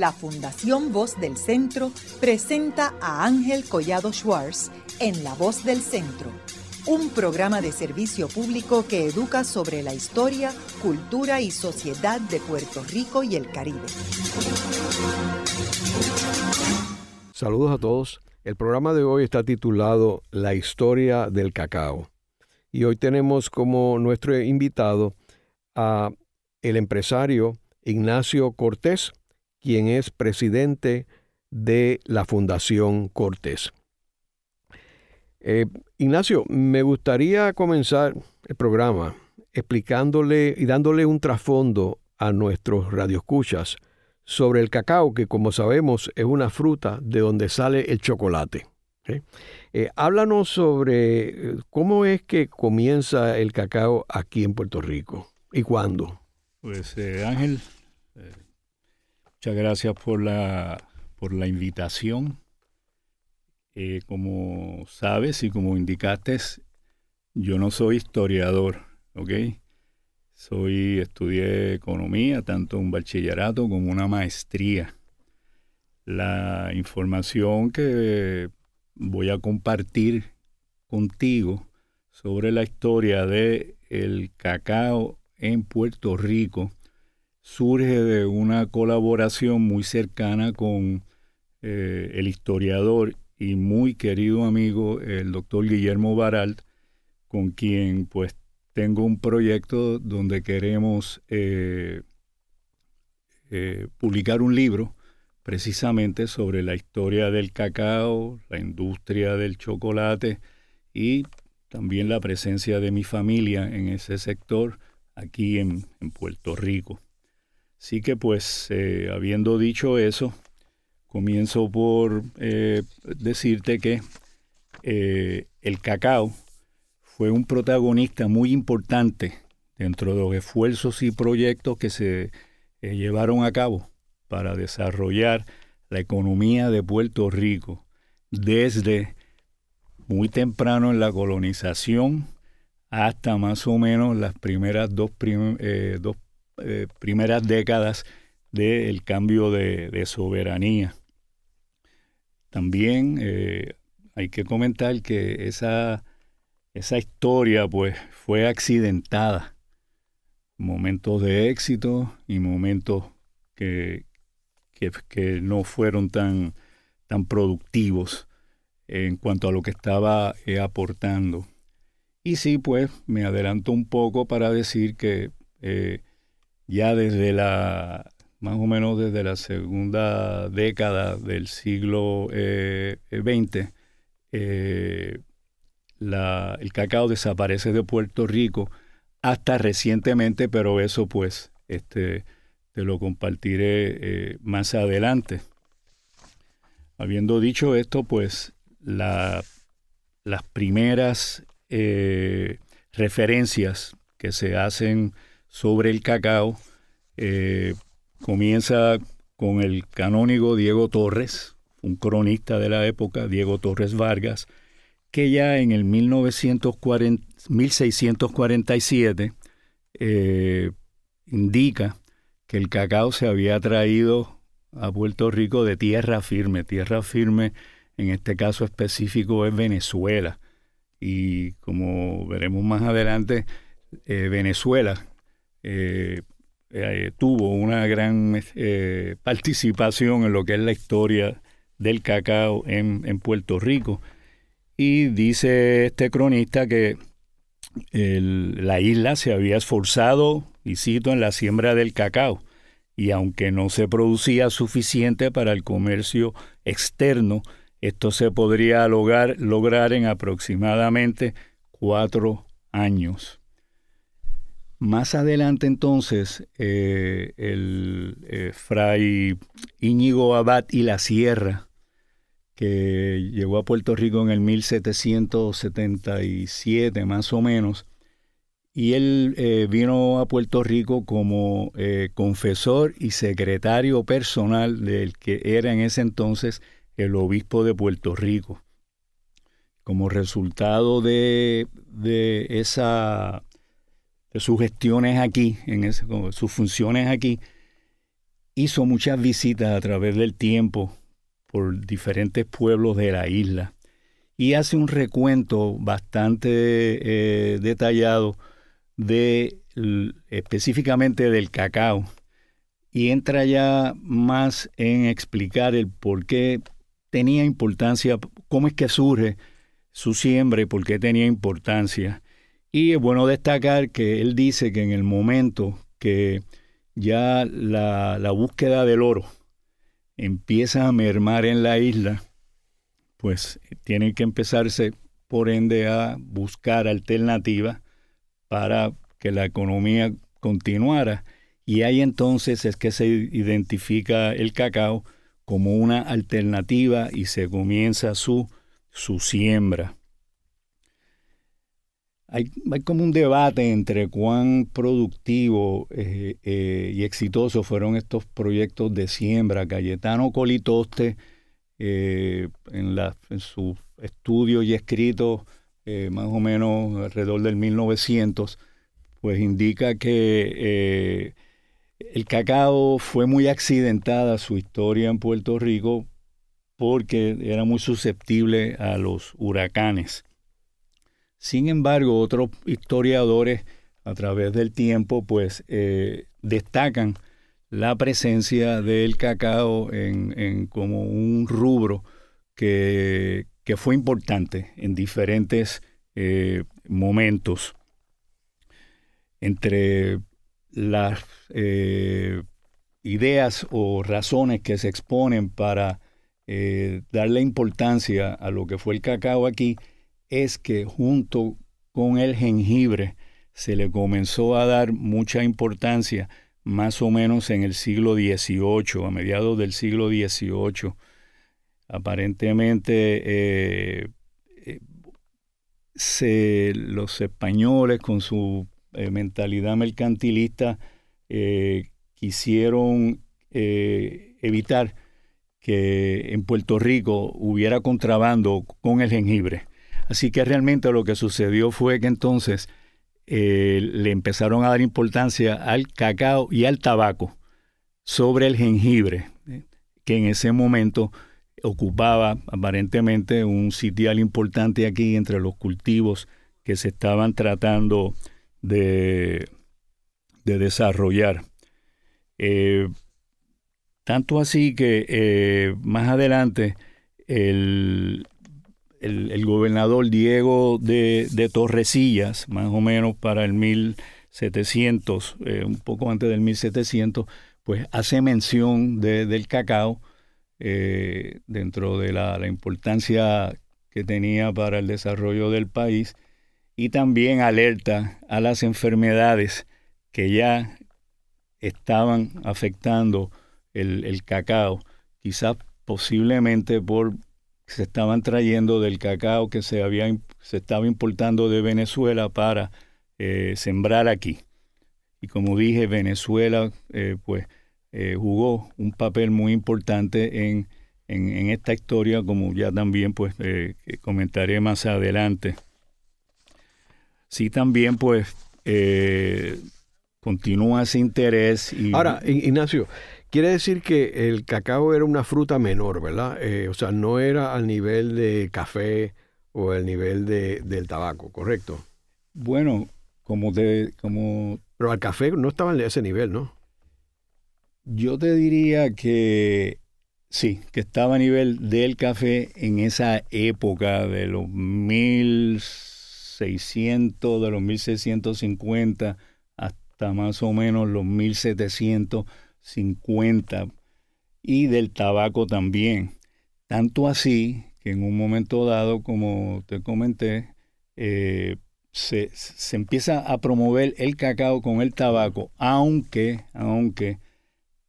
la Fundación Voz del Centro presenta a Ángel Collado Schwartz en La Voz del Centro, un programa de servicio público que educa sobre la historia, cultura y sociedad de Puerto Rico y el Caribe. Saludos a todos. El programa de hoy está titulado La historia del cacao. Y hoy tenemos como nuestro invitado a el empresario Ignacio Cortés, quien es presidente de la Fundación Cortés. Eh, Ignacio, me gustaría comenzar el programa explicándole y dándole un trasfondo a nuestros radioescuchas sobre el cacao, que como sabemos es una fruta de donde sale el chocolate. Eh, háblanos sobre eh, cómo es que comienza el cacao aquí en Puerto Rico y cuándo. Pues Ángel, muchas gracias por la, por la invitación. Eh, como sabes y como indicaste, yo no soy historiador, ¿ok? Soy, estudié economía, tanto un bachillerato como una maestría. La información que voy a compartir contigo sobre la historia de el cacao en Puerto Rico surge de una colaboración muy cercana con eh, el historiador y muy querido amigo, el doctor Guillermo Baralt, con quien pues tengo un proyecto donde queremos eh, eh, publicar un libro precisamente sobre la historia del cacao, la industria del chocolate y también la presencia de mi familia en ese sector aquí en, Puerto Rico. Así que pues, eh, habiendo dicho eso, Comienzo por eh, decirte que eh, el cacao fue un protagonista muy importante dentro de los esfuerzos y proyectos que se llevaron a cabo para desarrollar la economía de Puerto Rico desde muy temprano en la colonización hasta más o menos las primeras dos, primeras décadas del cambio de soberanía. También eh, hay que comentar que esa, esa historia pues fue accidentada. Momentos de éxito y momentos que, que, no fueron tan, tan productivos en cuanto a lo que estaba eh, aportando. Y sí, pues me adelanto un poco para decir que eh, ya desde la más o menos desde la segunda década del siglo XX, eh, eh, el cacao desaparece de Puerto Rico hasta recientemente, pero eso pues este, te lo compartiré eh, más adelante. Habiendo dicho esto, pues las primeras referencias que se hacen sobre el cacao Comienza con el canónigo Diego Torres, un cronista de la época, Diego Torres Vargas, que ya en el 1647 eh, indica que el cacao se había traído a Puerto Rico de tierra firme. Tierra firme, en este caso específico, es Venezuela. Y como veremos más adelante, eh, Venezuela eh, eh, tuvo una gran eh, participación en lo que es la historia del cacao en, Puerto Rico. Y dice este cronista que la isla se había esforzado, y cito, en la siembra del cacao, y aunque no se producía suficiente para el comercio externo, esto se podría lograr, lograr en aproximadamente cuatro años. Más adelante entonces, eh, el eh, fray Íñigo Abad y la Sierra, que llegó a Puerto Rico en el 1777 más o menos, y él eh, vino a Puerto Rico como confesor y secretario personal del que era en ese entonces el obispo de Puerto Rico. Como resultado de, de esa sus gestiones aquí, en sus funciones aquí, hizo muchas visitas a través del tiempo por diferentes pueblos de la isla y hace un recuento bastante eh, detallado de específicamente del cacao y entra ya más en explicar el por qué tenía importancia, cómo es que surge su siembra y por qué tenía importancia. Y es bueno destacar que él dice que en el momento que ya la, búsqueda del oro empieza a mermar en la isla, pues tienen que empezarse, por ende, a buscar alternativas para que la economía continuara. Y ahí entonces es que se identifica el cacao como una alternativa y se comienza su, su siembra. Hay, como un debate entre cuán productivo eh, eh, y exitoso fueron estos proyectos de siembra. Cayetano Colitoste, eh, en, en sus estudios y escritos, más o menos alrededor del 1900, pues indica que el cacao fue muy accidentada su historia en Puerto Rico porque era muy susceptible a los huracanes. Sin embargo, otros historiadores a través del tiempo pues eh, destacan la presencia del cacao en, como un rubro que, fue importante en diferentes eh, momentos. Entre las eh, ideas o razones que se exponen para darle importancia a lo que fue el cacao aquí es que junto con el jengibre se le comenzó a dar mucha importancia más o menos en el siglo XVIII, a mediados del siglo XVIII. Aparentemente eh, los españoles con su eh, mentalidad mercantilista eh, quisieron eh, evitar que en Puerto Rico hubiera contrabando con el jengibre. Así que realmente lo que sucedió fue que entonces le empezaron a dar importancia al cacao y al tabaco sobre el jengibre, que en ese momento ocupaba aparentemente un sitial importante aquí entre los cultivos que se estaban tratando de, desarrollar. Eh, tanto así que eh, más adelante el, el, gobernador Diego de, de, Torrecillas, más o menos para el 1700, eh, un poco antes del 1700, pues hace mención del cacao dentro de la, la importancia que tenía para el desarrollo del país y también alerta a las enfermedades que ya estaban afectando el, cacao, quizás posiblemente por se estaban trayendo del cacao que se había se estaba importando de Venezuela para eh, sembrar aquí. Y como dije, Venezuela eh, pues eh, jugó un papel muy importante en, en, esta historia, como ya también pues comentaré más adelante sí también pues continúa ese interés. Y... Ahora, Ignacio, quiere decir que el cacao era una fruta menor, ¿verdad? Eh, o sea, no era al nivel de café o al nivel de, del tabaco, ¿correcto? Bueno, como de... Como... Pero al café no estaba en ese nivel, ¿no? Yo te diría que sí, que estaba a nivel del café en esa época de los mil 600, de los 1650 hasta más o menos los 1750 y del tabaco también. Tanto así que en un momento dado, como te comenté, eh, se, se, empieza a promover el cacao con el tabaco, aunque, aunque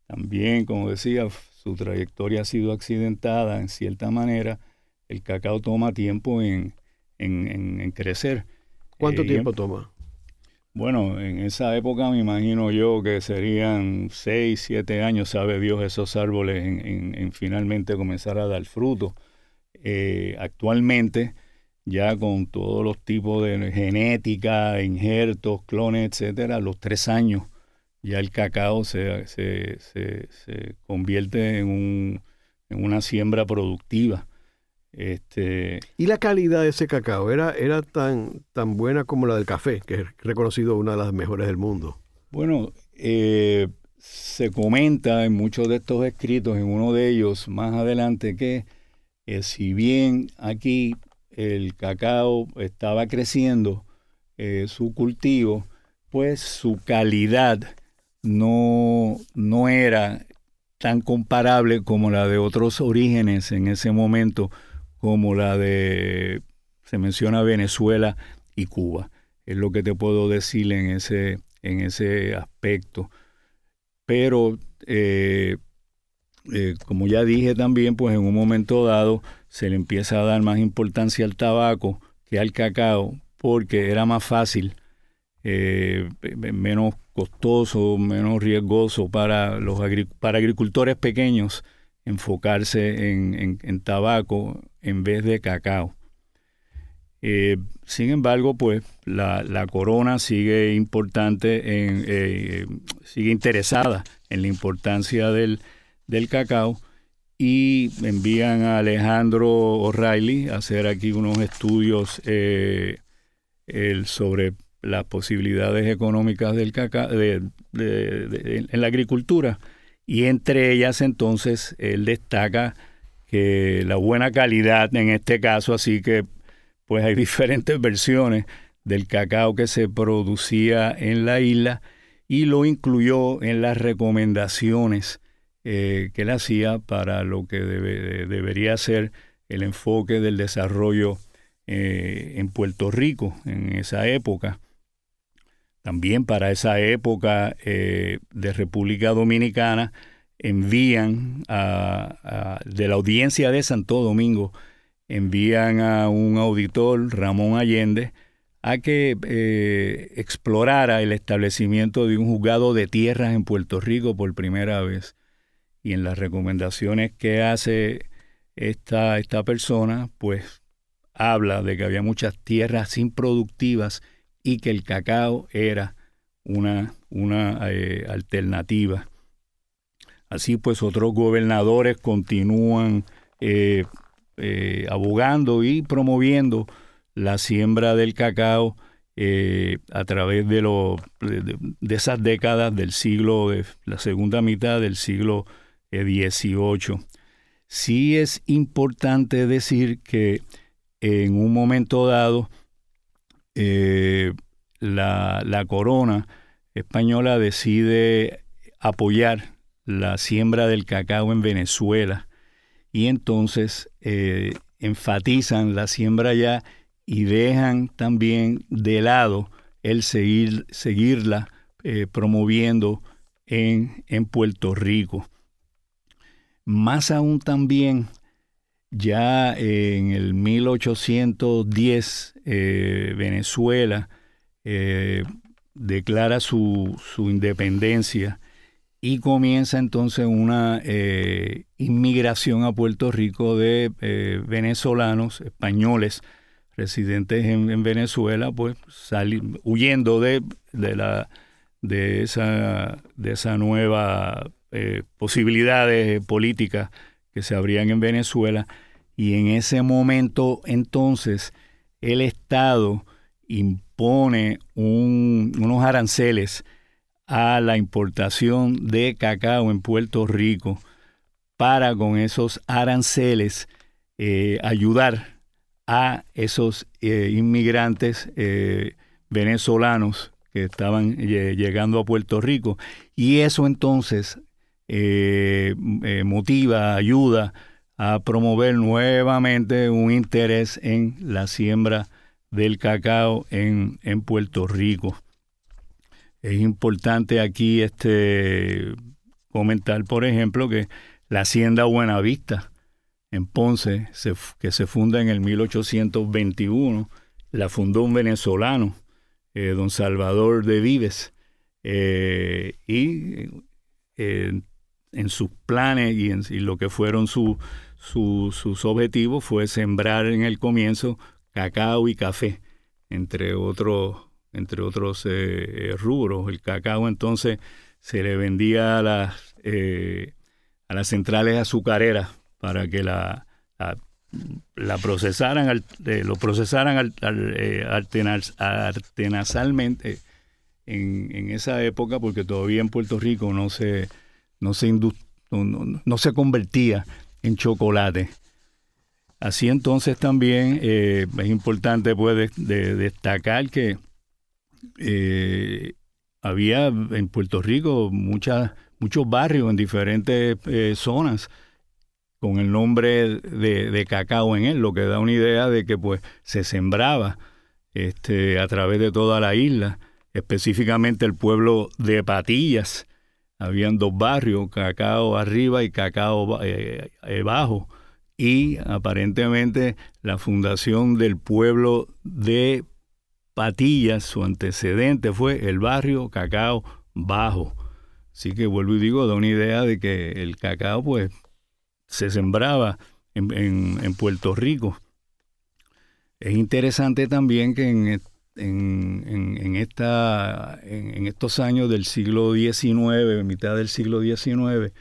también, como decía, su trayectoria ha sido accidentada en cierta manera, el cacao toma tiempo en, en, crecer. ¿Cuánto eh, tiempo toma? Bueno, en esa época me imagino yo que serían seis, siete años, sabe Dios, esos árboles en, finalmente comenzar a dar fruto. Eh, actualmente, ya con todos los tipos de genética, injertos, clones, etcétera, los tres años ya el cacao se, se, se, convierte en, un, en, una siembra productiva. Este, ¿Y la calidad de ese cacao era, era tan, tan buena como la del café, que es reconocido una de las mejores del mundo? Bueno, eh, se comenta en muchos de estos escritos, en uno de ellos más adelante, que eh, si bien aquí el cacao estaba creciendo, eh, su cultivo, pues su calidad no, no era tan comparable como la de otros orígenes en ese momento, como la de, se menciona Venezuela y Cuba. Es lo que te puedo decir en ese, en ese aspecto. Pero, eh, eh, como ya dije también, pues en un momento dado se le empieza a dar más importancia al tabaco que al cacao, porque era más fácil, eh, menos costoso, menos riesgoso para los para agricultores pequeños enfocarse en, en, tabaco en vez de cacao. Eh, sin embargo, pues la, corona sigue importante, en, eh, sigue interesada en la importancia del, cacao y envían a Alejandro O'Reilly a hacer aquí unos estudios eh, sobre las posibilidades económicas del cacao en la agricultura y entre ellas entonces él destaca que la buena calidad en este caso, así que pues hay diferentes versiones del cacao que se producía en la isla y lo incluyó en las recomendaciones eh, que él hacía para lo que debería ser el enfoque del desarrollo eh, en Puerto Rico en esa época. También para esa época eh, de República Dominicana envían a, de la audiencia de Santo Domingo, envían a un auditor, Ramón Allende, a que eh, explorara el establecimiento de un juzgado de tierras en Puerto Rico por primera vez. Y en las recomendaciones que hace esta, esta persona, pues habla de que había muchas tierras improductivas y que el cacao era una, una eh, alternativa. Así pues, otros gobernadores continúan eh, eh, abogando y promoviendo la siembra del cacao a través de, lo, esas décadas del siglo, de la segunda mitad del siglo XVIII. Sí es importante decir que en un momento dado eh, la, corona española decide apoyar la siembra del cacao en Venezuela y entonces eh, enfatizan la siembra allá y dejan también de lado el seguir, seguirla eh, promoviendo en, en Puerto Rico. Más aún también ya en el 1810 eh, Venezuela declara su, independencia y comienza entonces una eh, inmigración a Puerto Rico de venezolanos, españoles, residentes en, Venezuela, pues huyendo de, de, la, de, esa, de esa nueva posibilidades políticas que se abrían en Venezuela. Y en ese momento entonces el Estado impone unos aranceles a la importación de cacao en Puerto Rico para con esos aranceles eh, ayudar a esos eh, inmigrantes eh, venezolanos que estaban llegando a Puerto Rico. Y eso entonces motiva, ayuda a promover nuevamente un interés en la siembra del cacao en, en Puerto Rico. Es importante aquí este, comentar, por ejemplo, que la hacienda Buenavista en Ponce, que se funda en el 1821, la fundó un venezolano, eh, don Salvador de Vives, y en sus planes y en lo que fueron sus objetivos fue sembrar en el comienzo cacao y café, entre otros, entre otros eh, eh, rubros. El cacao entonces se le vendía a las, eh, a las centrales azucareras para que la, la, procesaran, lo procesaran eh, artenasalmente en, en, esa época, porque todavía en Puerto Rico no se, no se, no, se convertía en chocolate. Así entonces también eh, es importante pues, de, destacar que eh, había en Puerto Rico muchas, muchos barrios en diferentes eh, zonas con el nombre de, cacao en él, lo que da una idea de que pues se sembraba este, a través de toda la isla, específicamente el pueblo de Patillas. Habían dos barrios, cacao arriba y cacao eh, eh, bajo. Y aparentemente la fundación del pueblo de Patillas, su antecedente fue el barrio Cacao Bajo. Así que vuelvo y digo, da una idea de que el cacao pues se sembraba en, Puerto Rico. Es interesante también que en, en, esta, en, estos años del siglo XIX, mitad del siglo XIX,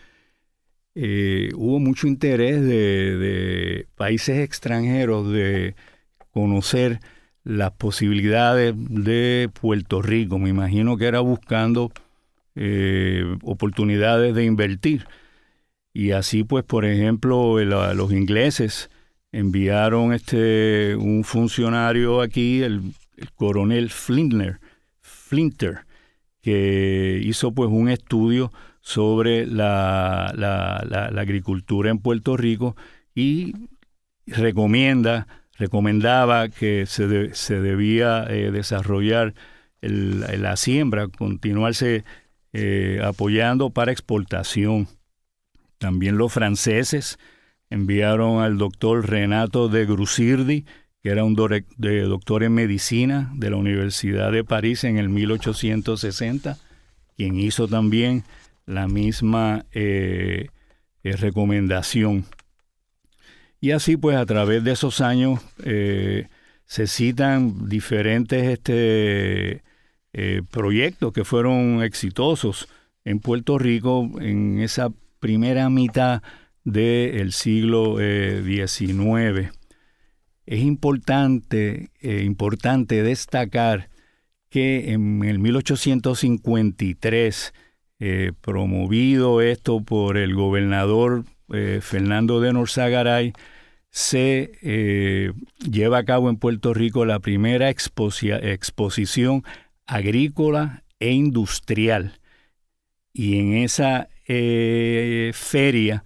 eh, hubo mucho interés de, países extranjeros de conocer las posibilidades de Puerto Rico. Me imagino que era buscando eh, oportunidades de invertir. Y así, pues, por ejemplo, los ingleses enviaron este un funcionario aquí, el, coronel Flintner, Flinter, que hizo pues un estudio sobre la, la, agricultura en Puerto Rico y recomienda, recomendaba que se, se debía eh, desarrollar la siembra, continuarse eh, apoyando para exportación. También los franceses enviaron al doctor Renato de Grusirdi, que era un doctor en medicina de la Universidad de París en el 1860, quien hizo también la misma eh, recomendación. Y así pues a través de esos años eh, se citan diferentes este, proyectos que fueron exitosos en Puerto Rico en esa primera mitad del siglo XIX. Eh, es importante, eh, importante destacar que en el 1853, eh, promovido esto por el gobernador Fernando de Norzagaray, se lleva a cabo en Puerto Rico la primera exposición agrícola e industrial. Y en esa eh, feria,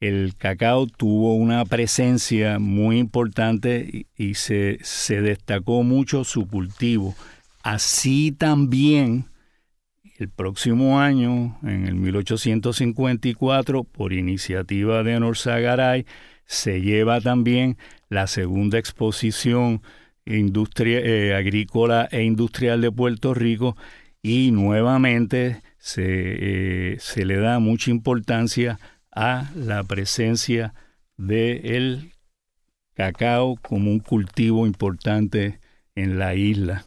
el cacao tuvo una presencia muy importante y, se, destacó mucho su cultivo. Así también, el próximo año, en el 1854, por iniciativa de Norzagaray, se lleva también la segunda exposición industria, eh, agrícola e industrial de Puerto Rico y nuevamente se, eh, se le da mucha importancia a la presencia del cacao como un cultivo importante en la isla.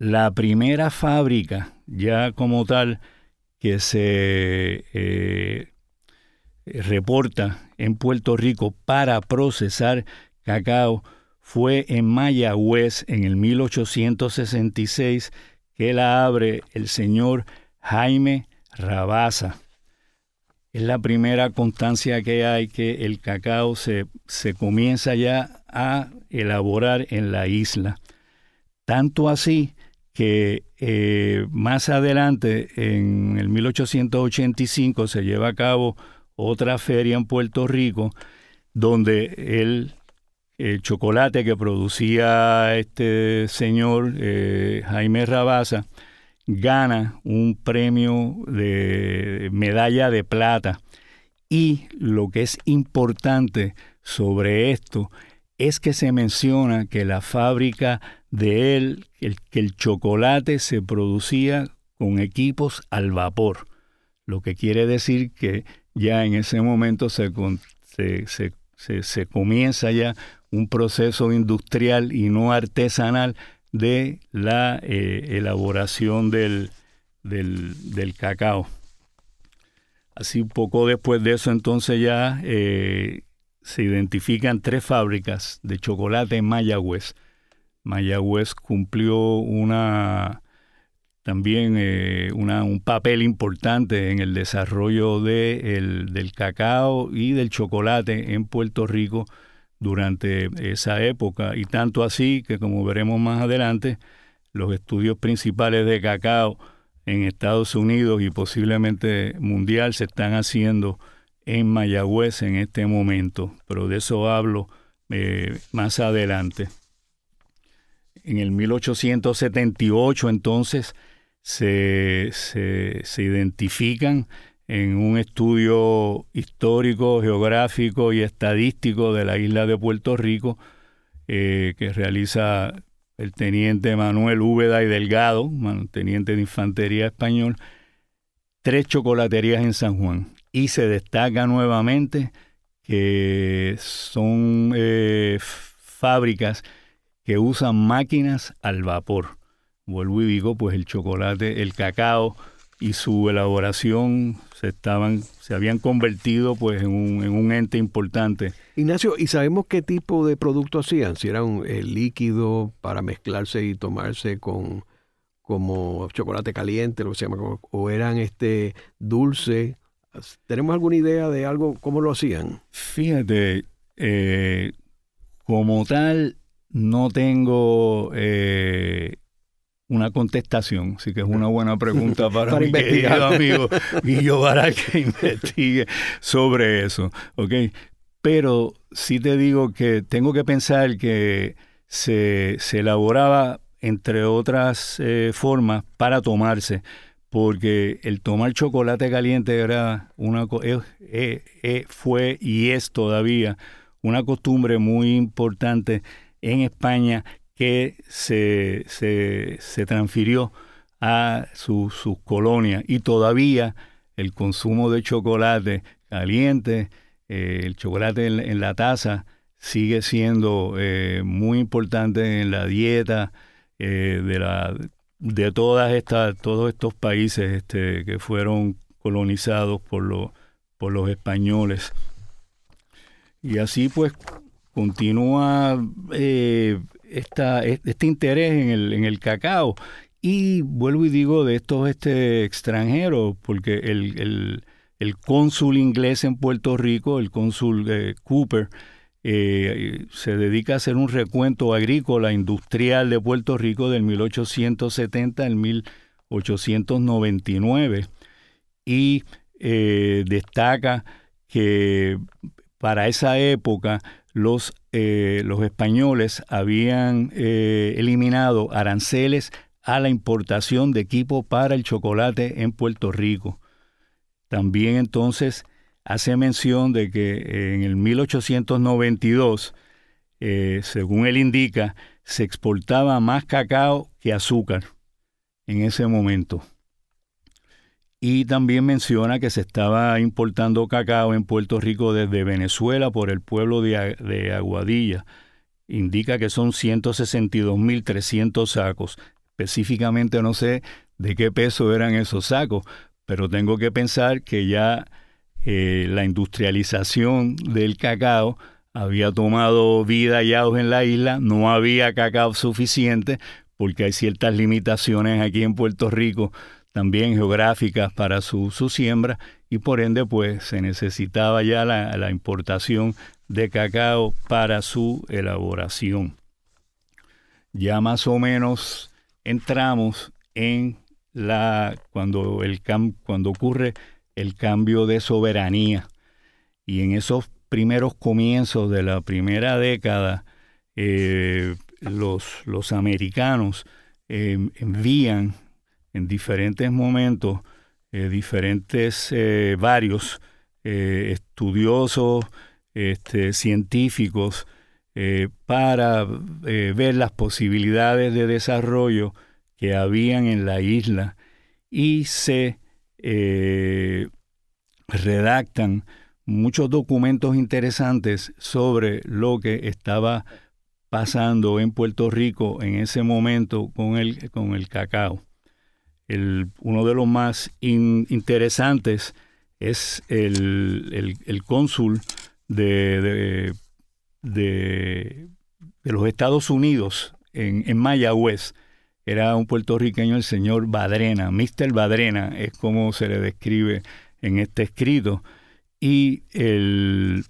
La primera fábrica, ya como tal, que se eh, reporta en Puerto Rico para procesar cacao fue en Mayagüez en el 1866 que la abre el señor Jaime Rabasa. Es la primera constancia que hay que el cacao se, se comienza ya a elaborar en la isla. Tanto así que eh, más adelante, en el 1885, se lleva a cabo otra feria en Puerto Rico, donde el, chocolate que producía este señor eh, Jaime Rabasa gana un premio de medalla de plata. Y lo que es importante sobre esto es que se menciona que la fábrica de él, el, que el chocolate se producía con equipos al vapor, lo que quiere decir que ya en ese momento se, comienza ya un proceso industrial y no artesanal de la eh, elaboración del, del, cacao. Así poco después de eso entonces ya eh, se identifican tres fábricas de chocolate en Mayagüez. Mayagüez cumplió una también eh, un papel importante en el desarrollo del cacao y del chocolate en Puerto Rico durante esa época y tanto así que como veremos más adelante los estudios principales de cacao en Estados Unidos y posiblemente mundial se están haciendo en Mayagüez en este momento, pero de eso hablo eh, más adelante. En el 1878 entonces se, se, identifican en un estudio histórico, geográfico y estadístico de la isla de Puerto Rico eh, que realiza el teniente Manuel Úbeda y Delgado, teniente de infantería español, tres chocolaterías en San Juan. Y se destaca nuevamente que son eh, fábricas que usan máquinas al vapor. Vuelvo y digo, pues el chocolate, el cacao y su elaboración se estaban se habían convertido pues en un, en un ente importante. Ignacio, ¿y sabemos qué tipo de producto hacían? Si era un líquido para mezclarse y tomarse con como chocolate caliente, lo que se llama, o eran este dulce. ¿Tenemos alguna idea de algo cómo lo hacían? Fíjate, eh, como tal, no tengo eh, una contestación, así que es una buena pregunta para, mi querido amigo Guillo Baral que investigue sobre eso, ¿ok? Pero sí te digo que tengo que pensar que se, elaboraba, entre otras eh, formas, para tomarse, porque el tomar chocolate caliente era una eh, eh, fue y es todavía una costumbre muy importante en España que se, se, transfirió a sus colonias. Y todavía el consumo de chocolate caliente, eh, el chocolate en, la taza, sigue siendo eh, muy importante en la dieta eh, de, la, de todas estas, todos estos países este, que fueron colonizados por, los por los españoles. Y así pues continúa esta, este interés en el, en el cacao. Y vuelvo y digo de estos este, extranjeros, porque el, el, cónsul inglés en Puerto Rico, el cónsul eh, Cooper, eh, se dedica a hacer un recuento agrícola industrial de Puerto Rico del 1870 al 1899 y eh, destaca que para esa época los, eh, los españoles habían eliminado aranceles a la importación de equipo para el chocolate en Puerto Rico. También entonces hace mención de que en el 1892, eh, según él indica, se exportaba más cacao que azúcar en ese momento. Y también menciona que se estaba importando cacao en Puerto Rico desde Venezuela por el pueblo de, Aguadilla. Indica que son 162.300 sacos. Específicamente no sé de qué peso eran esos sacos, pero tengo que pensar que ya eh, la industrialización del cacao había tomado vida y en la isla, no había cacao suficiente porque hay ciertas limitaciones aquí en Puerto Rico también geográficas para su, siembra y por ende pues se necesitaba ya la, importación de cacao para su elaboración. Ya más o menos entramos en la cuando el cuando ocurre el cambio de soberanía. Y en esos primeros comienzos de la primera década eh, los, los americanos eh, envían en diferentes momentos, eh, diferentes, eh, varios estudiosos, este, científicos, para ver las posibilidades de desarrollo que habían en la isla. Y se redactan muchos documentos interesantes sobre lo que estaba pasando en Puerto Rico en ese momento con el, con el cacao. uno de los más interesantes es el, el, cónsul de, de, los Estados Unidos en, en Mayagüez. Era un puertorriqueño, el señor Badrena, Mr. Badrena, es como se le describe en este escrito. Y el,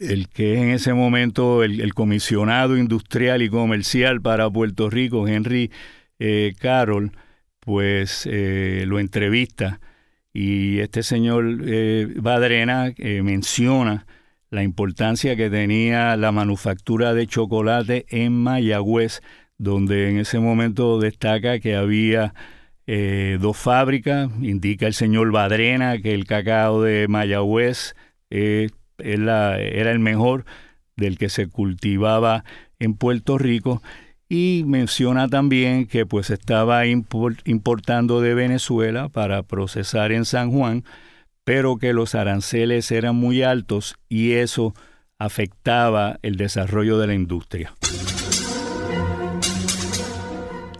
el que es en ese momento el, comisionado industrial y comercial para Puerto Rico, Henry eh, Carroll, pues eh, lo entrevista y este señor eh, Badrena menciona la importancia que tenía la manufactura de chocolate en Mayagüez, donde en ese momento destaca que había dos fábricas, indica el señor Badrena que el cacao de Mayagüez era el mejor del que se cultivaba en Puerto Rico y menciona también que pues estaba importando de Venezuela para procesar en San Juan, pero que los aranceles eran muy altos y eso afectaba el desarrollo de la industria.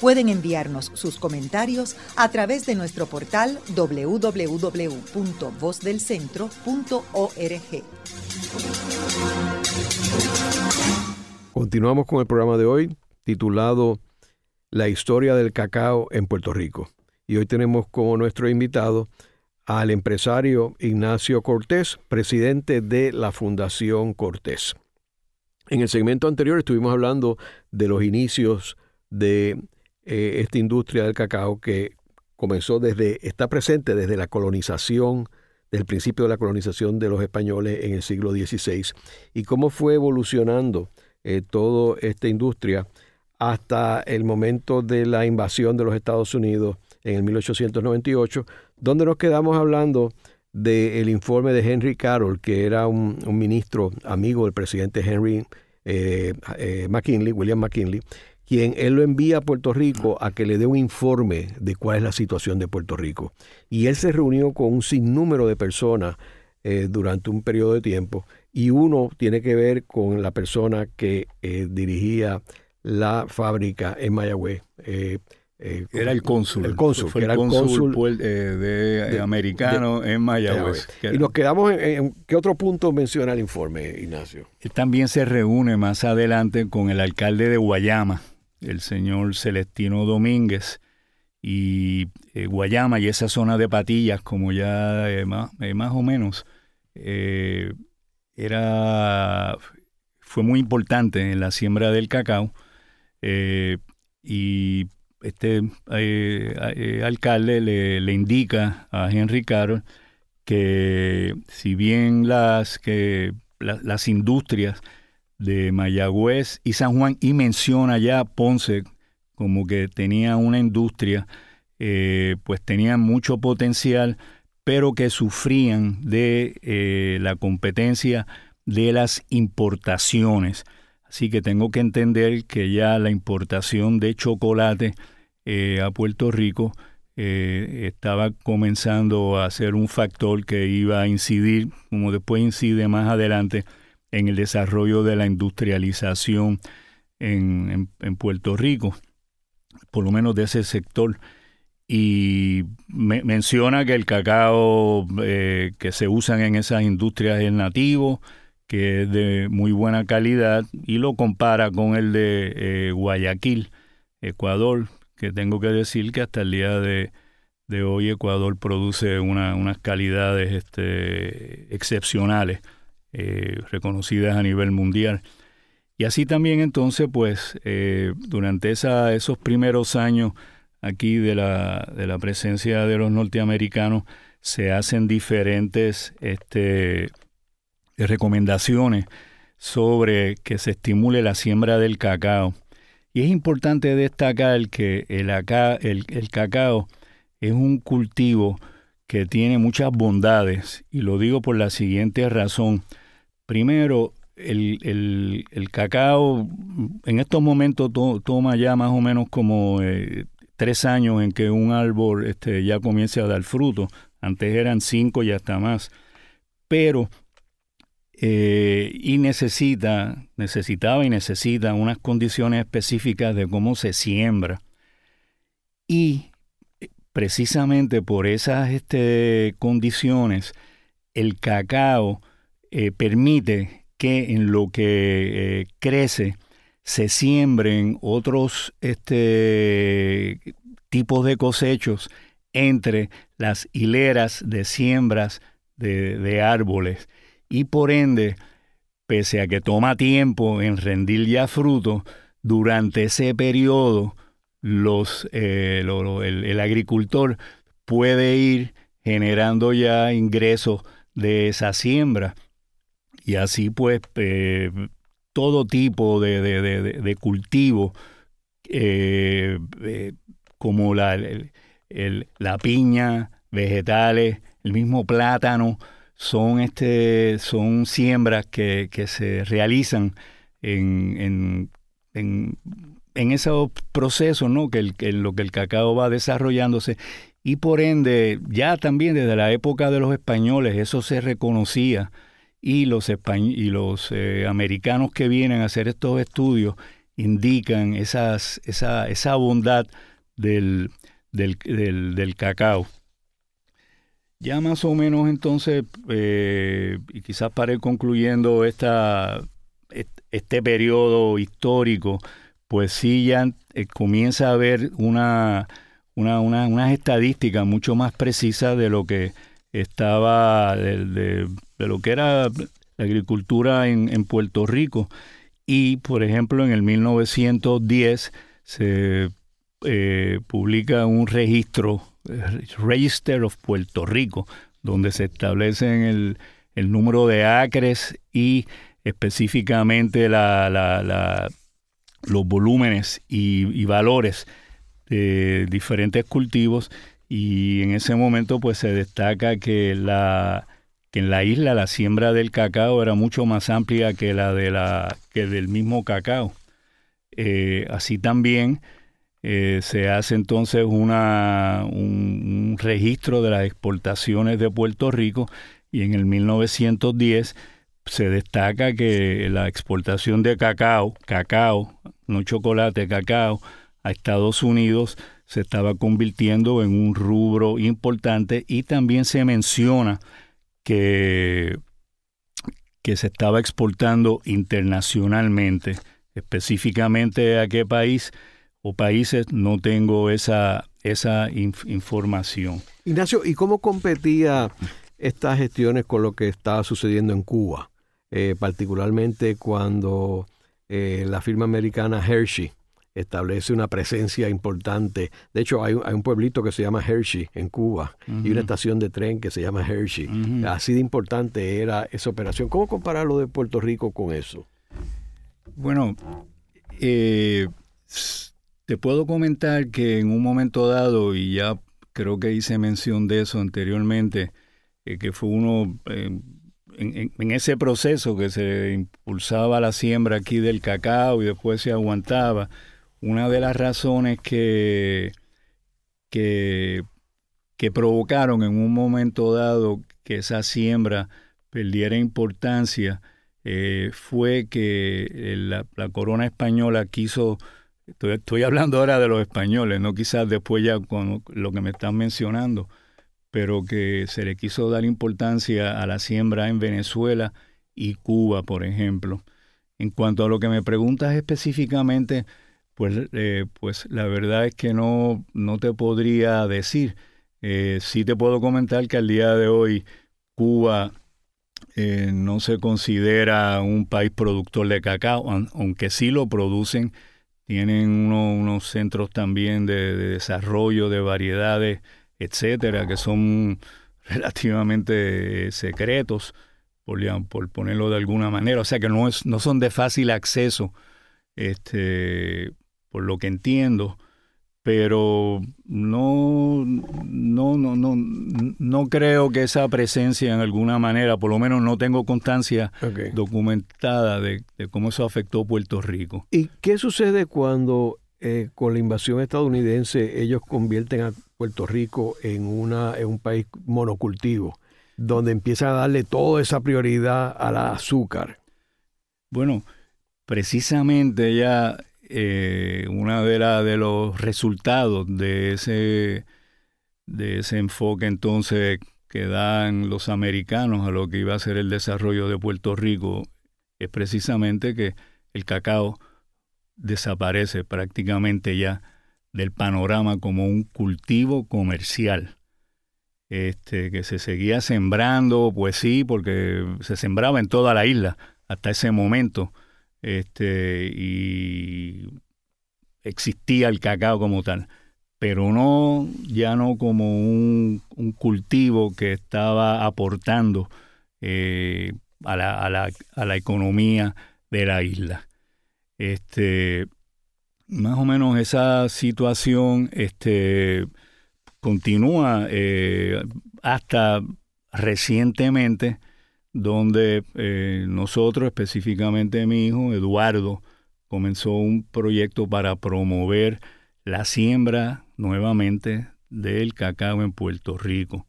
Pueden enviarnos sus comentarios a través de nuestro portal www.vozdelcentro.org. Continuamos con el programa de hoy titulado La historia del cacao en Puerto Rico. Y hoy tenemos como nuestro invitado al empresario Ignacio Cortés, presidente de la Fundación Cortés. En el segmento anterior estuvimos hablando de los inicios de eh, esta industria del cacao que comenzó desde, está presente desde la colonización del principio de la colonización de los españoles en el siglo XVI y cómo fue evolucionando eh, toda esta industria hasta el momento de la invasión de los Estados Unidos en el 1898, donde nos quedamos hablando del informe de Henry Carroll, que era un, ministro amigo del presidente Henry eh, eh, McKinley, William McKinley, quien él lo envía a Puerto Rico a que le dé un informe de cuál es la situación de Puerto Rico. Y él se reunió con un sinnúmero de personas eh, durante un periodo de tiempo y uno tiene que ver con la persona que eh, dirigía la fábrica en Mayagüez. Eh, era el cónsul. El cónsul, fue el cónsul, de, americano en Mayagüez. Y nos quedamos en, ¿Qué otro punto menciona el informe, Ignacio? Él también se reúne más adelante con el alcalde de Guayama, el señor Celestino Domínguez, y eh, Guayama y esa zona de Patillas, como ya eh, más, eh, más, o menos, era, fue muy importante en la siembra del cacao. y este alcalde le, indica a Henry Carroll que si bien las, que, las industrias de Mayagüez y San Juan y menciona ya Ponce como que tenía una industria, eh, pues tenían mucho potencial, pero que sufrían de eh, la competencia de las importaciones. Así que tengo que entender que ya la importación de chocolate eh, a Puerto Rico estaba comenzando a ser un factor que iba a incidir, como después incide más adelante, en el desarrollo de la industrialización en, Puerto Rico, por lo menos de ese sector. Y menciona que el cacao eh, que se usa en esas industrias es nativo, que es de muy buena calidad, y lo compara con el de eh, Guayaquil, Ecuador, que tengo que decir que hasta el día de, hoy Ecuador produce unas calidades este, excepcionales eh, reconocidas a nivel mundial. Y así también entonces, pues, eh, durante esos primeros años aquí de la, de la presencia de los norteamericanos, se hacen diferentes este, recomendaciones sobre que se estimule la siembra del cacao. Y es importante destacar que el, el cacao es un cultivo que tiene muchas bondades y lo digo por la siguiente razón. Primero, el, cacao en estos momentos toma ya más o menos como eh, tres años en que un árbol este, ya comience a dar fruto. Antes eran cinco y hasta más. Pero, eh, y necesita, necesitaba y necesita unas condiciones específicas de cómo se siembra. Y precisamente por esas este, condiciones, el cacao eh, permite que en lo que eh, crece se siembren otros este, tipos de cosechos entre las hileras de siembras de, árboles y por ende, pese a que toma tiempo en rendir ya fruto, durante ese periodo los, eh, el, agricultor puede ir generando ya ingresos de esa siembra. Y así pues eh, todo tipo de, cultivo, eh, como la, la piña, vegetales, el mismo plátano, son, este, son siembras que, que se realizan en, en en esos procesos, ¿no? Que, el, lo que el cacao va desarrollándose y por ende ya también desde la época de los españoles eso se reconocía y los, y los eh, americanos que vienen a hacer estos estudios indican esas, esa, esa bondad del, del, del, cacao. Ya más o menos entonces, eh, y quizás para ir concluyendo esta, este periodo histórico, pues sí ya eh, comienza a haber una, una, una, unas estadísticas mucho más precisas de lo que estaba, de, lo que era la agricultura en, en, Puerto Rico. Y, por ejemplo, en el 1910 se eh, publica un registro, Register of Puerto Rico, donde se establecen el, el número de acres y específicamente la, la los volúmenes y, valores de diferentes cultivos y en ese momento pues se destaca que la que en la isla la siembra del cacao era mucho más amplia que la de la que del mismo cacao. Eh, así también eh, se hace entonces una, un, un, registro de las exportaciones de Puerto Rico y en el 1910 se destaca que la exportación de cacao, cacao, no chocolate, cacao, a Estados Unidos se estaba convirtiendo en un rubro importante y también se menciona que, que se estaba exportando internacionalmente. Específicamente a qué país o países no tengo esa, esa información. Ignacio, ¿y cómo competía estas gestiones con lo que estaba sucediendo en Cuba? Eh, particularmente cuando eh, la firma americana Hershey establece una presencia importante. De hecho, hay, un pueblito que se llama Hershey en Cuba y una estación de tren que se llama Hershey. Así de importante era esa operación. ¿Cómo comparar lo de Puerto Rico con eso? Bueno, eh, te puedo comentar que en un momento dado, y ya creo que hice mención de eso anteriormente, que fue uno en, ese proceso que se impulsaba la siembra aquí del cacao y después se aguantaba, una de las razones que, que, que provocaron en un momento dado que esa siembra perdiera importancia eh, fue que eh, la, corona española quiso, estoy, estoy, hablando ahora de los españoles, no quizás después ya con lo que me están mencionando, pero que se le quiso dar importancia a la siembra en Venezuela y Cuba, por ejemplo. En cuanto a lo que me preguntas específicamente, pues, eh, pues la verdad es que no, no te podría decir. Eh, sí te puedo comentar que al día de hoy Cuba eh, no se considera un país productor de cacao, aunque sí lo producen. Tienen unos centros también de desarrollo de variedades etcétera, que son relativamente secretos, por, por, ponerlo de alguna manera, o sea que no, es, no son de fácil acceso, este, por lo que entiendo, pero no, no, no, no, no creo que esa presencia en alguna manera, por lo menos no tengo constancia documentada de, cómo eso afectó Puerto Rico. ¿Y qué sucede cuando eh, con la invasión estadounidense ellos convierten a Puerto Rico en, una, en un país monocultivo, donde empiezan a darle toda esa prioridad al azúcar? Bueno, precisamente ya eh, una de, de los resultados de ese, de ese enfoque entonces que dan los americanos a lo que iba a ser el desarrollo de Puerto Rico es precisamente que el cacao desaparece prácticamente ya del panorama como un cultivo comercial. Este, que se seguía sembrando, pues sí, porque se sembraba en toda la isla hasta ese momento, este, y existía el cacao como tal, pero no, ya no como un, cultivo que estaba aportando eh, a, la, economía de la isla. Este, más o menos esa situación este, continúa eh, hasta recientemente donde eh, nosotros, específicamente mi hijo Eduardo, comenzó un proyecto para promover la siembra nuevamente del cacao en Puerto Rico.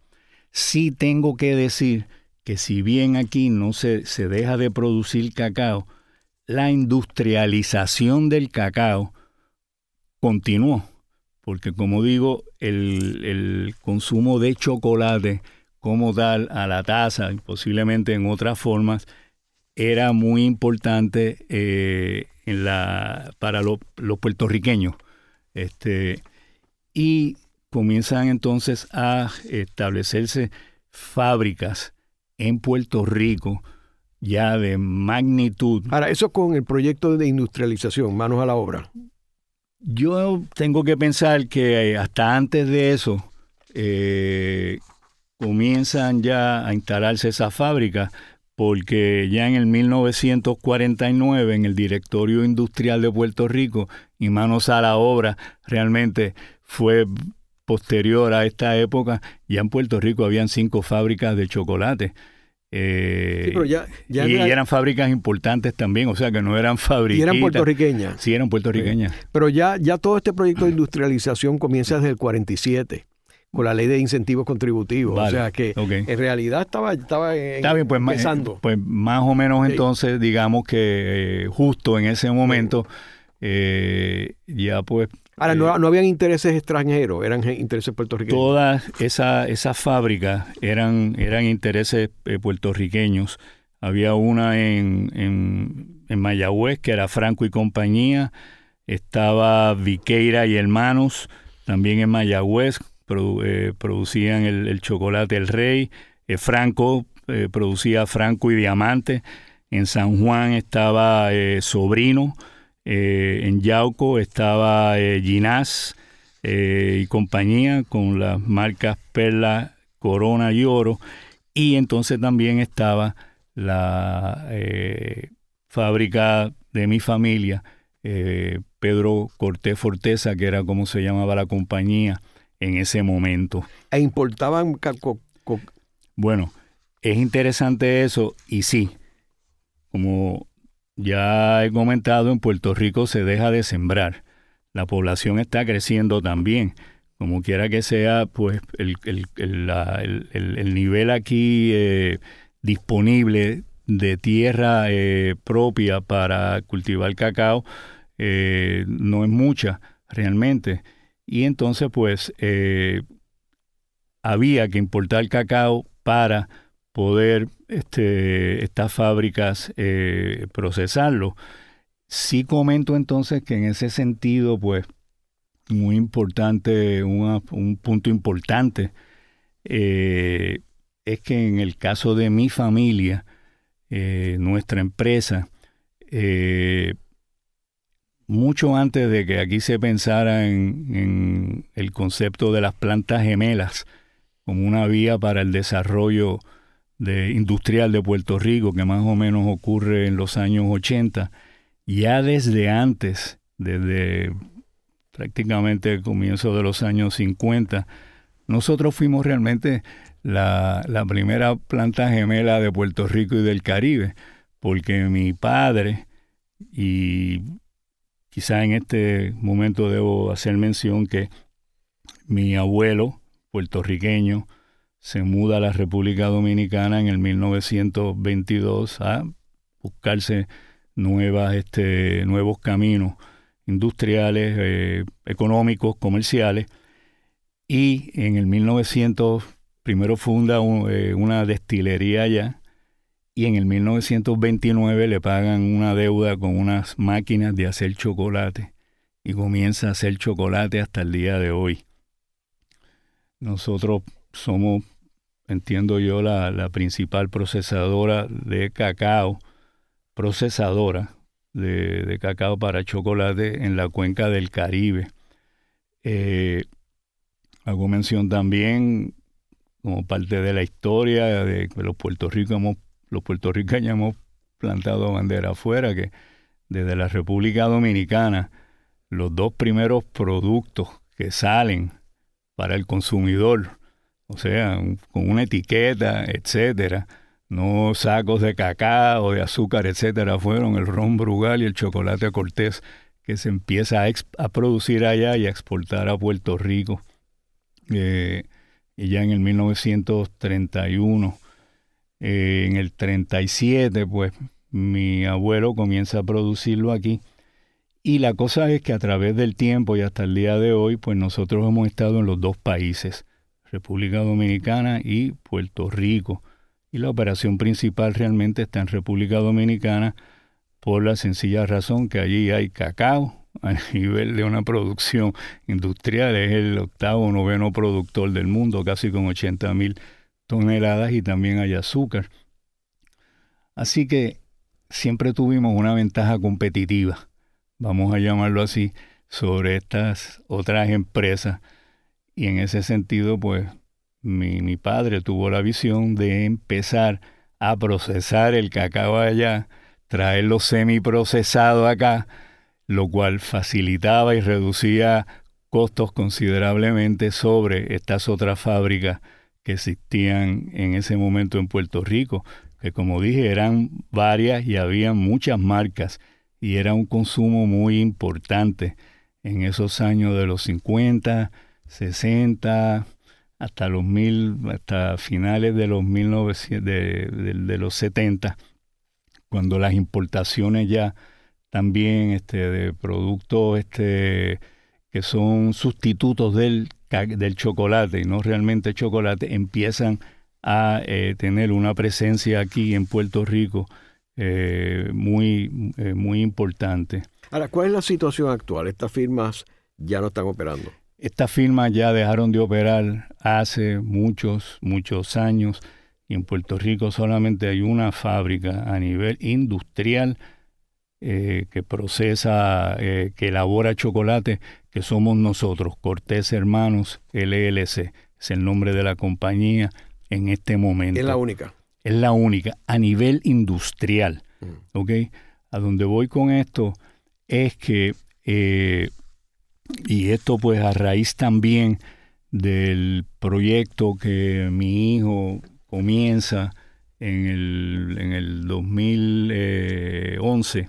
Sí tengo que decir que si bien aquí no se, se deja de producir cacao, la industrialización del cacao continuó, porque como digo, el, el consumo de chocolate como tal a la taza, posiblemente en otras formas, era muy importante eh, en la, para los puertorriqueños. Este, y comienzan entonces a establecerse fábricas en Puerto Rico ya de magnitud. Ahora, eso con el proyecto de industrialización, manos a la obra. Yo tengo que pensar que hasta antes de eso, eh, comienzan ya a instalarse esas fábricas porque ya en el 1949 en el Directorio Industrial de Puerto Rico y manos a la obra realmente fue posterior a esta época, ya en Puerto Rico habían cinco fábricas de chocolate. Eh, y, eran fábricas importantes también, o sea que no eran fábricas. Y eran puertorriqueñas. Sí, eran puertorriqueñas. Pero ya, ya todo este proyecto de industrialización comienza desde el 47 con la ley de incentivos contributivos. o sea que en realidad estaba, estaba pues, empezando. Pues más o menos entonces, digamos que eh, justo en ese momento, eh, ya pues... Ahora, no, eh, no, habían intereses extranjeros, eran intereses puertorriqueños. Todas esas esa fábricas eran, eran intereses puertorriqueños. Había una en, en, en Mayagüez, que era Franco y compañía. Estaba Viqueira y Hermanos, también en Mayagüez, eh, producían el, chocolate El Rey, eh, Franco eh, producía Franco y Diamante, en San Juan estaba Sobrino, en Yauco estaba Ginás y compañía con las marcas Perla, Corona y Oro, y entonces también estaba la fábrica de mi familia, Pedro Cortés Forteza, que era como se llamaba la compañía, en ese momento. ¿E importaban? Bueno, es interesante eso y sí, como ya he comentado, en Puerto Rico se deja de sembrar. La población está creciendo también. Como quiera que sea, pues el, el, nivel aquí eh, disponible de tierra eh, propia para cultivar cacao eh, no es mucha realmente y entonces pues eh, había que importar cacao para poder este, estas fábricas eh, procesarlo. Sí comento entonces que en ese sentido, pues, muy importante, un punto importante, eh, es que en el caso de mi familia, nuestra empresa, mucho antes de que aquí se pensara en, el concepto de las plantas gemelas como una vía para el desarrollo de, industrial de Puerto Rico, que más o menos ocurre en los años 80, ya desde antes, desde prácticamente el comienzo de los años 50. Nosotros fuimos realmente la, la primera planta gemela de Puerto Rico y del Caribe, porque mi padre, y quizá en este momento debo hacer mención que mi abuelo puertorriqueño se muda a la República Dominicana en el 1922 a buscarse nuevas, este, nuevos caminos industriales, eh, económicos, comerciales. Y en el 1900 primero funda eh, una destilería allá y en el 1929 le pagan una deuda con unas máquinas de hacer chocolate y comienza a hacer chocolate hasta el día de hoy. Nosotros somos, entiendo yo, la, la principal procesadora de cacao, procesadora de, cacao para chocolate en la cuenca del Caribe. Eh, hago mención también, como parte de la historia de que los puertorriqueños los puertorriqueños hemos plantado bandera afuera, que desde la República Dominicana los dos primeros productos que salen para el consumidor, o sea, con una etiqueta, etcétera, no sacos de cacao, de azúcar, etcétera, fueron el ron Brugal y el chocolate Cortés que se empieza a, producir allá y a exportar a Puerto Rico. Eh, y ya en el 1931, eh, en el 37, pues mi abuelo comienza a producirlo aquí. Y la cosa es que a través del tiempo y hasta el día de hoy, pues nosotros hemos estado en los dos países, República Dominicana y Puerto Rico y la operación principal realmente está en República Dominicana por la sencilla razón que allí hay cacao a nivel de una producción industrial, es el octavo o noveno productor del mundo, casi con 80 mil toneladas y también hay azúcar. Así que siempre tuvimos una ventaja competitiva, vamos a llamarlo así, sobre estas otras empresas y en ese sentido pues mi, padre tuvo la visión de empezar a procesar el cacao allá, traerlo semiprocesado acá, lo cual facilitaba y reducía costos considerablemente sobre estas otras fábricas que existían en ese momento en Puerto Rico, que como dije eran varias y había muchas marcas y era un consumo muy importante en esos años de los 50, 60, hasta los mil, hasta finales de los 1900, de, los 70, cuando las importaciones ya también este, de productos este, que son sustitutos del, del chocolate y no realmente chocolate, empiezan a eh, tener una presencia aquí en Puerto Rico eh, muy, eh, muy importante. Ahora, ¿cuál es la situación actual? Estas firmas ya no están operando. Estas firmas ya dejaron de operar hace muchos, muchos años y en Puerto Rico solamente hay una fábrica a nivel industrial que procesa, que elabora chocolate, que somos nosotros, Cortés Hermanos LLC, es el nombre de la compañía en este momento. Es la única. Es la única, a nivel industrial. Mm. ¿Ok? A donde voy con esto es que eh, y esto pues a raíz también del proyecto que mi hijo comienza en el, en el 2011,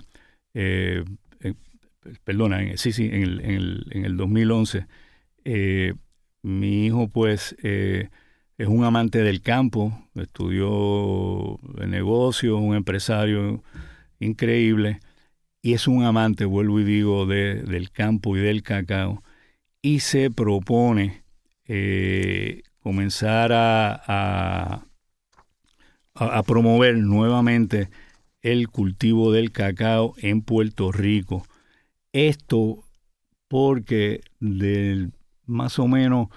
eh, eh, perdona, sí, sí, en el, en el, en el 2011, eh, mi hijo pues es un amante del campo, estudió negocios, un empresario increíble, y es un amante, vuelvo y digo, de, del campo y del cacao, y se propone eh, comenzar a, a, promover nuevamente el cultivo del cacao en Puerto Rico. Esto porque del más o menos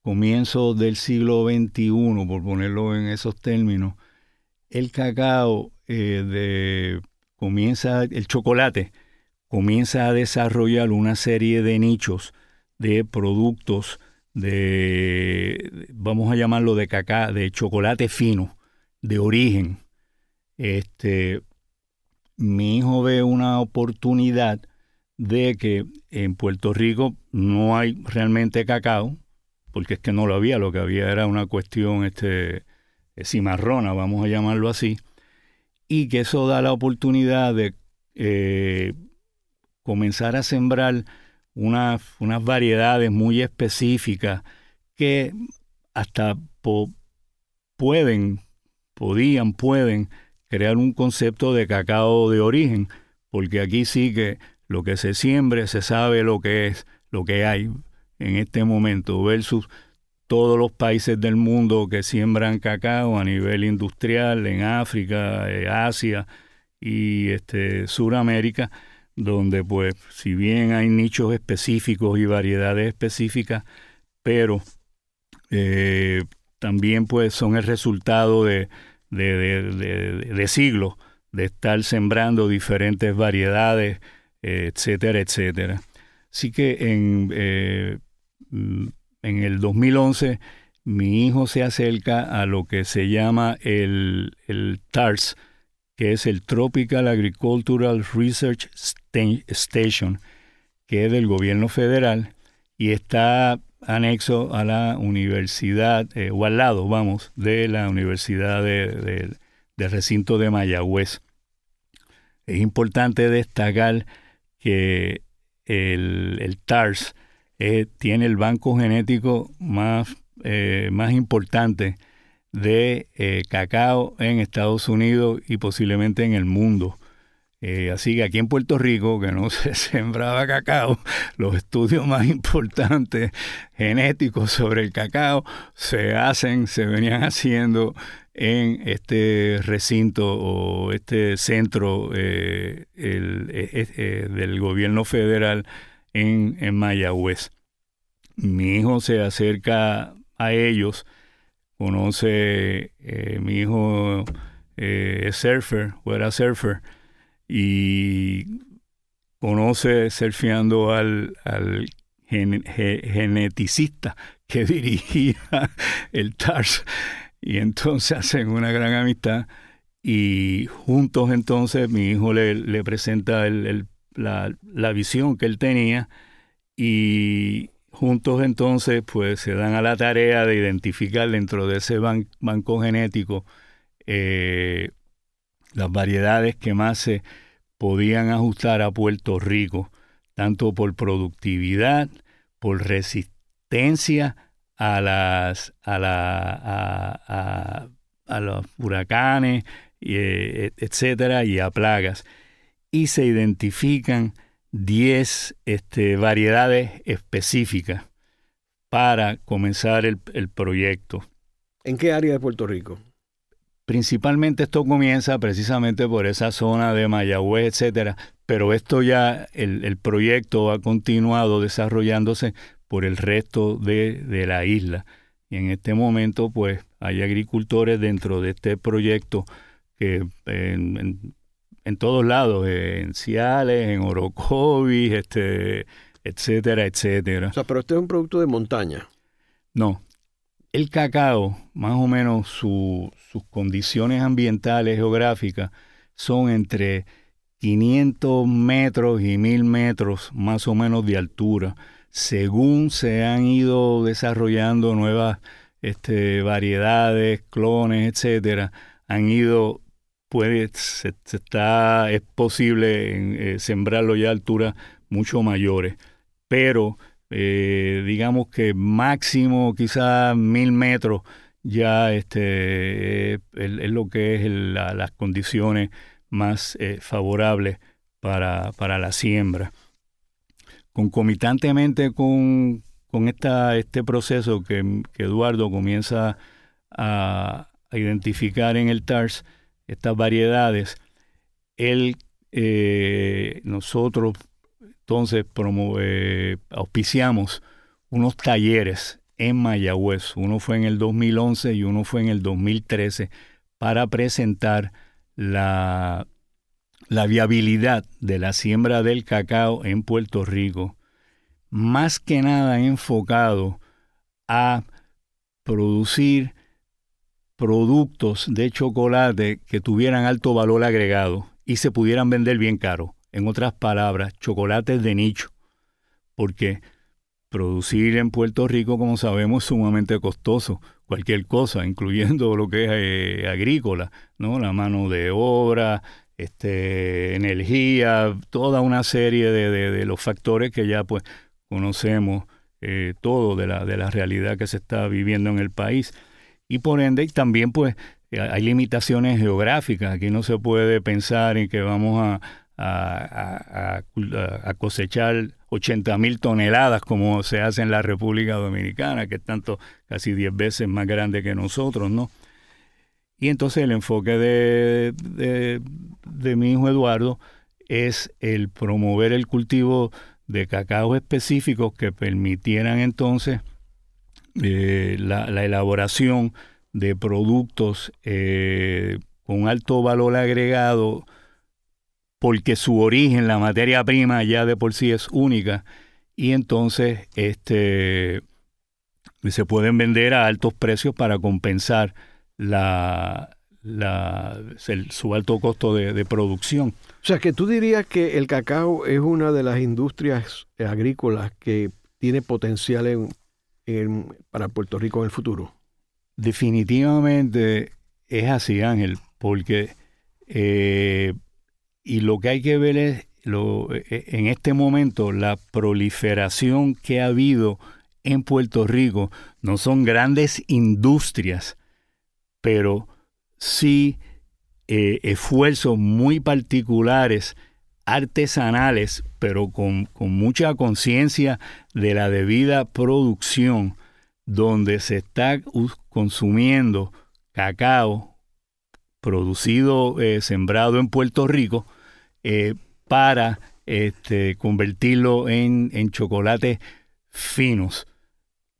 comienzo del siglo XXI, por ponerlo en esos términos, el cacao eh, de comienza, el chocolate comienza a desarrollar una serie de nichos de productos de, vamos a llamarlo de cacao, de chocolate fino, de origen. Este, mi hijo ve una oportunidad de que en Puerto Rico no hay realmente cacao, porque es que no lo había, lo que había era una cuestión este, cimarrona, vamos a llamarlo así, y que eso da la oportunidad de eh, comenzar a sembrar unas, unas variedades muy específicas que hasta pueden, podían, pueden crear un concepto de cacao de origen, porque aquí sí que lo que se siembre se sabe lo que es, lo que hay en este momento, versus todos los países del mundo que siembran cacao a nivel industrial en África, eh, Asia y este, Suramérica, donde pues si bien hay nichos específicos y variedades específicas, pero eh, también pues son el resultado de, de, siglos de estar sembrando diferentes variedades, etcétera, etcétera. Así que en, eh, en el 2011 mi hijo se acerca a lo que se llama el, el TARS, que es el Tropical Agricultural Research Station, que es del gobierno federal y está anexo a la universidad, eh, o al lado, vamos, de la Universidad de, Recinto de Mayagüez. Es importante destacar que el, TARS eh, tiene el banco genético más, eh, más importante de cacao en Estados Unidos y posiblemente en el mundo. Eh, así que aquí en Puerto Rico, que no se sembraba cacao, los estudios más importantes genéticos sobre el cacao se hacen, se venían haciendo en este recinto o este centro eh, eh, del gobierno federal en, en Mayagüez. Mi hijo se acerca a ellos, conoce, mi hijo es surfer, o era surfer, y conoce surfeando al, al geneticista que dirigía el TARS y entonces hacen una gran amistad y juntos entonces mi hijo le, presenta la, visión que él tenía y juntos entonces pues se dan a la tarea de identificar dentro de ese banco genético eh, las variedades que más se podían ajustar a Puerto Rico, tanto por productividad, por resistencia a las a la a, los huracanes, e, etcétera, y a plagas. Y se identifican 10 este, variedades específicas para comenzar el, el proyecto. ¿En qué área de Puerto Rico? Principalmente esto comienza precisamente por esa zona de Mayagüez, etcétera, pero esto ya, el, proyecto ha continuado desarrollándose por el resto de, la isla. Y en este momento, pues, hay agricultores dentro de este proyecto que en, todos lados, en Ciales, en Orocovis, este, etcétera, etcétera. O sea, pero este es un producto de montaña. No, el cacao, más o menos sus condiciones ambientales geográficas son entre 500 metros y 1000 metros más o menos de altura. Según se han ido desarrollando nuevas este, variedades, clones, etcétera, han ido, puede, se, está, es posible eh, sembrarlo ya a alturas mucho mayores, pero eh, digamos que máximo quizás mil metros ya este, es, lo que es las condiciones más eh, favorables para, para, la siembra. Concomitantemente con, con esta, este proceso que, Eduardo comienza a, identificar en el TARS, estas variedades, él, eh, nosotros entonces eh, auspiciamos unos talleres en Mayagüez. Uno fue en el 2011 y uno fue en el 2013 para presentar la, la viabilidad de la siembra del cacao en Puerto Rico. Más que nada enfocado a producir productos de chocolate que tuvieran alto valor agregado y se pudieran vender bien caro. En otras palabras, chocolates de nicho, porque producir en Puerto Rico, como sabemos, es sumamente costoso. Cualquier cosa, incluyendo lo que es eh, agrícola, ¿no? La mano de obra, este, energía, toda una serie de, de, los factores que ya pues conocemos eh, todo de la, de la realidad que se está viviendo en el país. Y por ende también pues hay limitaciones geográficas. Aquí no se puede pensar en que vamos a, a, a, cosechar 80 mil toneladas como se hace en la República Dominicana, que es tanto casi 10 veces más grande que nosotros, ¿no? Y entonces el enfoque de, de, mi hijo Eduardo es el promover el cultivo de cacao específicos que permitieran entonces eh, la, la, elaboración de productos eh, con alto valor agregado, porque su origen, la materia prima ya de por sí es única, y entonces este, se pueden vender a altos precios para compensar la, la, su alto costo de, producción. O sea, que tú dirías que el cacao es una de las industrias agrícolas que tiene potencial para Puerto Rico en el futuro. Definitivamente es así, Ángel, porque eh, y lo que hay que ver es lo, e, e, en este momento la proliferación que ha habido en Puerto Rico. No son grandes industrias, pero sí eh, esfuerzos muy particulares, artesanales, pero con, con mucha conciencia de la debida producción donde se está consumiendo cacao producido, eh, sembrado en Puerto Rico, eh, para este, convertirlo en, en chocolates finos,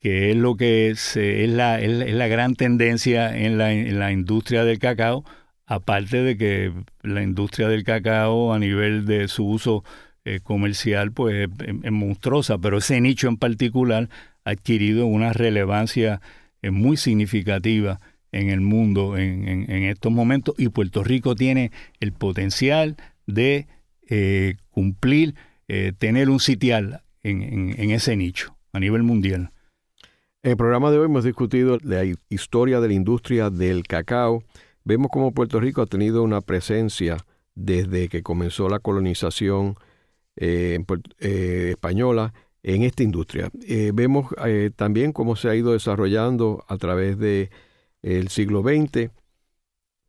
que es lo que es, la, es la, gran tendencia en la, en la industria del cacao, aparte de que la industria del cacao a nivel de su uso eh, comercial pues es, monstruosa, pero ese nicho en particular adquirido una relevancia eh, muy significativa en el mundo en, estos momentos y Puerto Rico tiene el potencial de eh, cumplir, eh, tener un sitial en, ese nicho a nivel mundial. En el programa de hoy hemos discutido la historia de la industria del cacao. Vemos cómo Puerto Rico ha tenido una presencia desde que comenzó la colonización española en esta industria. Eh, vemos eh, también cómo se ha ido desarrollando a través del el siglo XX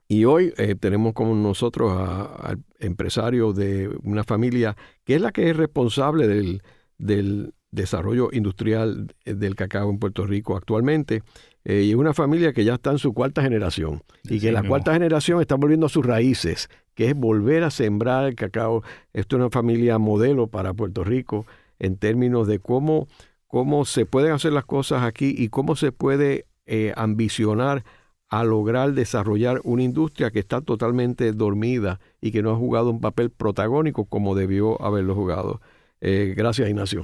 y hoy eh, tenemos con nosotros al empresario de una familia que es la que es responsable del, del desarrollo industrial del cacao en Puerto Rico actualmente. y es una familia que ya está en su cuarta generación y que la cuarta generación está volviendo a sus raíces, que es volver a sembrar el cacao. Esto es una familia modelo para Puerto Rico en términos de cómo, cómo se pueden hacer las cosas aquí y cómo se puede eh, ambicionar a lograr desarrollar una industria que está totalmente dormida y que no ha jugado un papel protagónico como debió haberlo jugado. Eh, gracias, Ignacio.